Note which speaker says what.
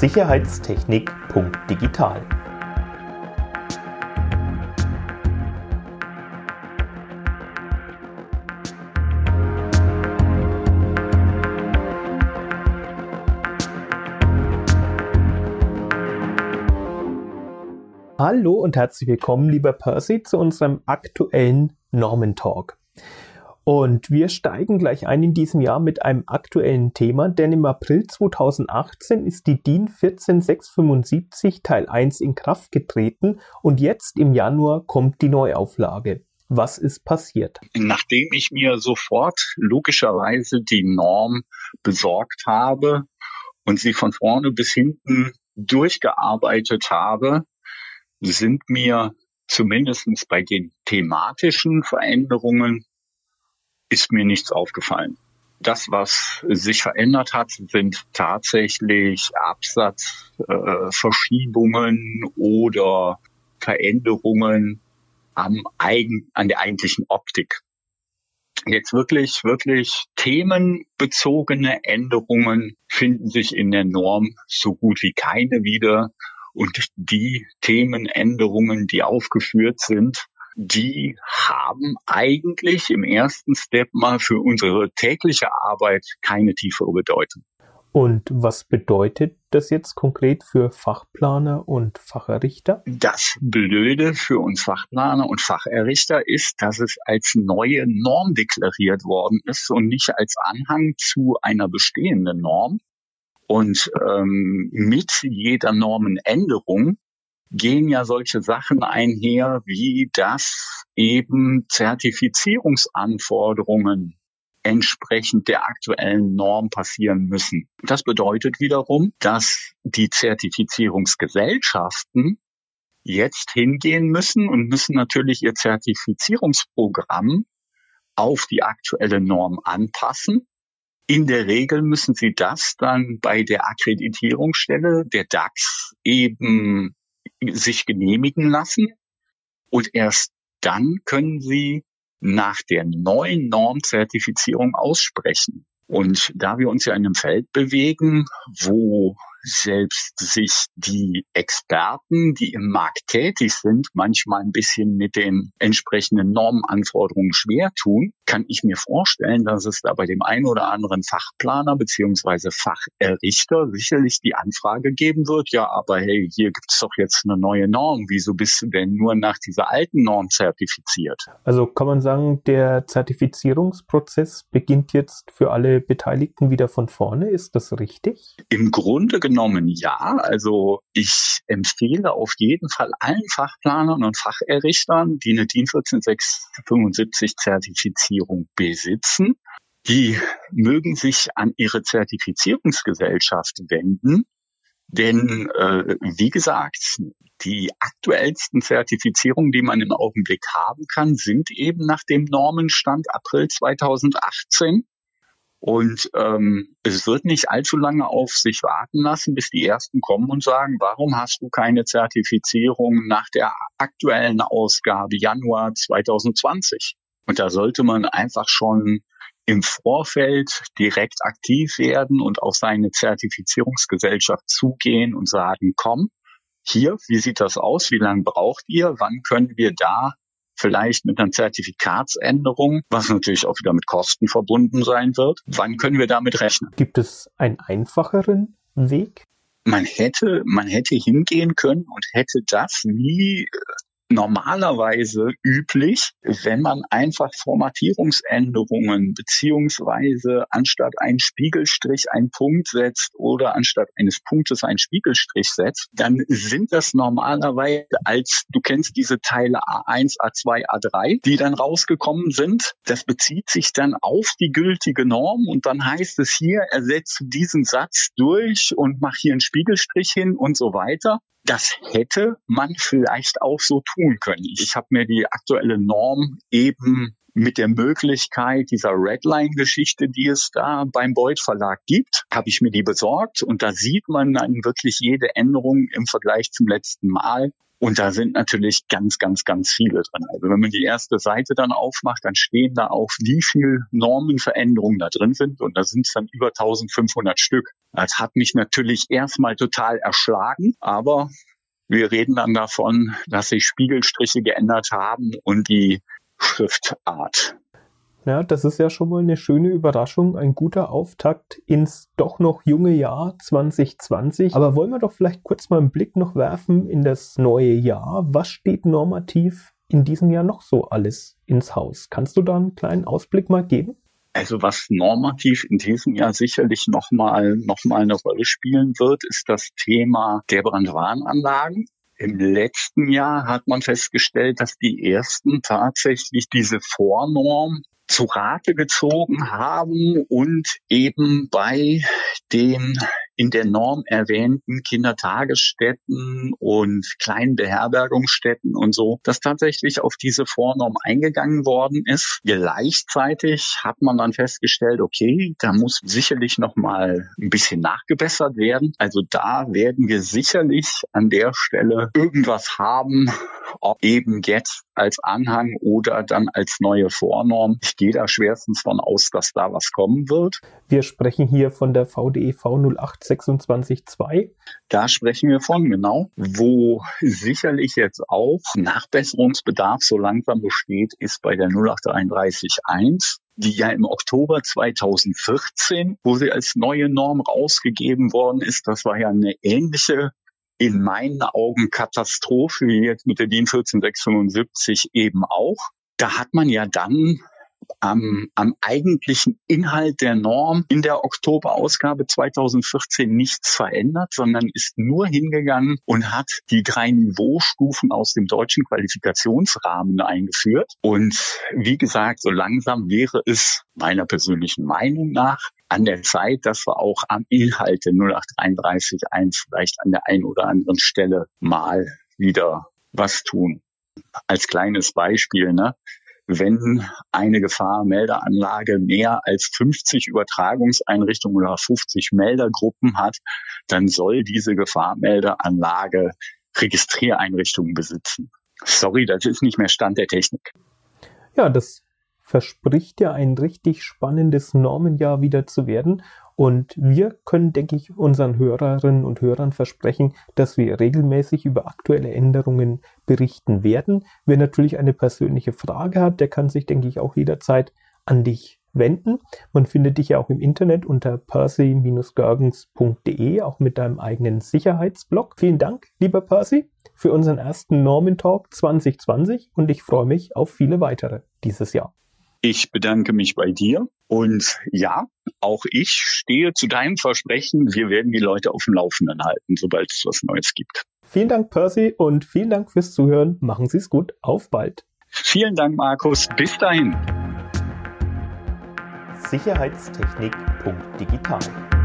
Speaker 1: sicherheitstechnik.digital. Hallo und herzlich willkommen, lieber Percy, zu unserem aktuellen Normentalk. Und wir steigen gleich ein in diesem Jahr mit einem aktuellen Thema, denn im April 2018 ist die DIN 14675 Teil 1 in Kraft getreten und jetzt im Januar kommt die Neuauflage. Was ist passiert?
Speaker 2: Nachdem ich mir sofort logischerweise die Norm besorgt habe und sie von vorne bis hinten durchgearbeitet habe, sind mir zumindestens bei den thematischen Veränderungen ist mir nichts aufgefallen. Das, was sich verändert hat, sind tatsächlich Absatzverschiebungen äh, oder Veränderungen am eigen, an der eigentlichen Optik. Jetzt wirklich, wirklich themenbezogene Änderungen finden sich in der Norm so gut wie keine wieder. Und die Themenänderungen, die aufgeführt sind, die haben eigentlich im ersten Step mal für unsere tägliche Arbeit keine tiefere Bedeutung.
Speaker 1: Und was bedeutet das jetzt konkret für Fachplaner und Facherrichter?
Speaker 2: Das Blöde für uns Fachplaner und Facherrichter ist, dass es als neue Norm deklariert worden ist und nicht als Anhang zu einer bestehenden Norm. Und ähm, mit jeder Normenänderung gehen ja solche Sachen einher, wie dass eben Zertifizierungsanforderungen entsprechend der aktuellen Norm passieren müssen. Das bedeutet wiederum, dass die Zertifizierungsgesellschaften jetzt hingehen müssen und müssen natürlich ihr Zertifizierungsprogramm auf die aktuelle Norm anpassen in der Regel müssen Sie das dann bei der Akkreditierungsstelle der DAX eben sich genehmigen lassen und erst dann können Sie nach der neuen Normzertifizierung aussprechen. Und da wir uns ja in einem Feld bewegen, wo selbst sich die Experten, die im Markt tätig sind, manchmal ein bisschen mit den entsprechenden Normenanforderungen schwer tun, kann ich mir vorstellen, dass es da bei dem einen oder anderen Fachplaner beziehungsweise Facherrichter sicherlich die Anfrage geben wird, ja, aber hey, hier gibt es doch jetzt eine neue Norm. Wieso bist du denn nur nach dieser alten Norm zertifiziert?
Speaker 1: Also kann man sagen, der Zertifizierungsprozess beginnt jetzt für alle Beteiligten wieder von vorne. Ist das richtig?
Speaker 2: Im Grunde genommen ja. Also ich empfehle auf jeden Fall allen Fachplanern und Facherrichtern, die eine DIN 14675 Zertifizierung besitzen, die mögen sich an ihre Zertifizierungsgesellschaft wenden. Denn äh, wie gesagt, die aktuellsten Zertifizierungen, die man im Augenblick haben kann, sind eben nach dem Normenstand April 2018. Und ähm, es wird nicht allzu lange auf sich warten lassen, bis die ersten kommen und sagen, warum hast du keine Zertifizierung nach der aktuellen Ausgabe Januar 2020? Und da sollte man einfach schon im Vorfeld direkt aktiv werden und auf seine Zertifizierungsgesellschaft zugehen und sagen, komm, hier, wie sieht das aus? Wie lange braucht ihr? Wann können wir da vielleicht mit einer Zertifikatsänderung, was natürlich auch wieder mit Kosten verbunden sein wird. Wann können wir damit rechnen?
Speaker 1: Gibt es einen einfacheren Weg?
Speaker 2: Man hätte, man hätte hingehen können und hätte das wie normalerweise üblich, wenn man einfach Formatierungsänderungen beziehungsweise anstatt einen Spiegelstrich einen Punkt setzt oder anstatt eines Punktes einen Spiegelstrich setzt, dann sind das normalerweise als, du kennst diese Teile A1, A2, A3, die dann rausgekommen sind. Das bezieht sich dann auf die gültige Norm und dann heißt es hier, ersetze diesen Satz durch und mach hier einen Spiegelstrich hin und so weiter das hätte man vielleicht auch so tun können. Ich habe mir die aktuelle Norm eben mit der Möglichkeit dieser Redline-Geschichte, die es da beim Beuth Verlag gibt, habe ich mir die besorgt und da sieht man dann wirklich jede Änderung im Vergleich zum letzten Mal. Und da sind natürlich ganz, ganz, ganz viele drin. Also wenn man die erste Seite dann aufmacht, dann stehen da auch, wie viel Normenveränderungen da drin sind. Und da sind es dann über 1500 Stück. Das hat mich natürlich erstmal total erschlagen, aber wir reden dann davon, dass sich Spiegelstriche geändert haben und die Schriftart.
Speaker 1: Ja, das ist ja schon mal eine schöne Überraschung, ein guter Auftakt ins doch noch junge Jahr 2020. Aber wollen wir doch vielleicht kurz mal einen Blick noch werfen in das neue Jahr. Was steht normativ in diesem Jahr noch so alles ins Haus? Kannst du da einen kleinen Ausblick mal geben?
Speaker 2: Also was normativ in diesem Jahr sicherlich nochmal noch mal eine Rolle spielen wird, ist das Thema der Brandwarnanlagen. Im letzten Jahr hat man festgestellt, dass die ersten tatsächlich diese Vornorm zu Rate gezogen haben und eben bei den in der Norm erwähnten Kindertagesstätten und kleinen Beherbergungsstätten und so, dass tatsächlich auf diese Vornorm eingegangen worden ist. Gleichzeitig hat man dann festgestellt, okay, da muss sicherlich noch mal ein bisschen nachgebessert werden. Also da werden wir sicherlich an der Stelle irgendwas haben, ob eben jetzt als Anhang oder dann als neue Vornorm. Ich gehe da schwerstens von aus, dass da was kommen wird.
Speaker 1: Wir sprechen hier von der VDEV 08262.
Speaker 2: Da sprechen wir von, genau. Wo sicherlich jetzt auch Nachbesserungsbedarf so langsam besteht, ist bei der 08331 die ja im Oktober 2014, wo sie als neue Norm rausgegeben worden ist, das war ja eine ähnliche in meinen Augen Katastrophe, wie jetzt mit der DIN 14675 eben auch. Da hat man ja dann am, am eigentlichen Inhalt der Norm in der Oktoberausgabe 2014 nichts verändert, sondern ist nur hingegangen und hat die drei Niveaustufen aus dem deutschen Qualifikationsrahmen eingeführt. Und wie gesagt, so langsam wäre es meiner persönlichen Meinung nach an der Zeit, dass wir auch am Inhalt der 08331 vielleicht an der einen oder anderen Stelle mal wieder was tun. Als kleines Beispiel, ne? wenn eine Gefahrmeldeanlage mehr als 50 Übertragungseinrichtungen oder 50 Meldergruppen hat, dann soll diese Gefahrmeldeanlage Registriereinrichtungen besitzen. Sorry, das ist nicht mehr Stand der Technik.
Speaker 1: Ja, das verspricht ja ein richtig spannendes Normenjahr wieder zu werden. Und wir können, denke ich, unseren Hörerinnen und Hörern versprechen, dass wir regelmäßig über aktuelle Änderungen berichten werden. Wer natürlich eine persönliche Frage hat, der kann sich, denke ich, auch jederzeit an dich wenden. Man findet dich ja auch im Internet unter percy-görgens.de, auch mit deinem eigenen Sicherheitsblog. Vielen Dank, lieber Percy, für unseren ersten Norman Talk 2020 und ich freue mich auf viele weitere dieses Jahr.
Speaker 2: Ich bedanke mich bei dir und ja, auch ich stehe zu deinem Versprechen. Wir werden die Leute auf dem Laufenden halten, sobald es was Neues gibt.
Speaker 1: Vielen Dank, Percy, und vielen Dank fürs Zuhören. Machen Sie es gut. Auf bald.
Speaker 2: Vielen Dank, Markus. Bis dahin.
Speaker 1: Sicherheitstechnik.digital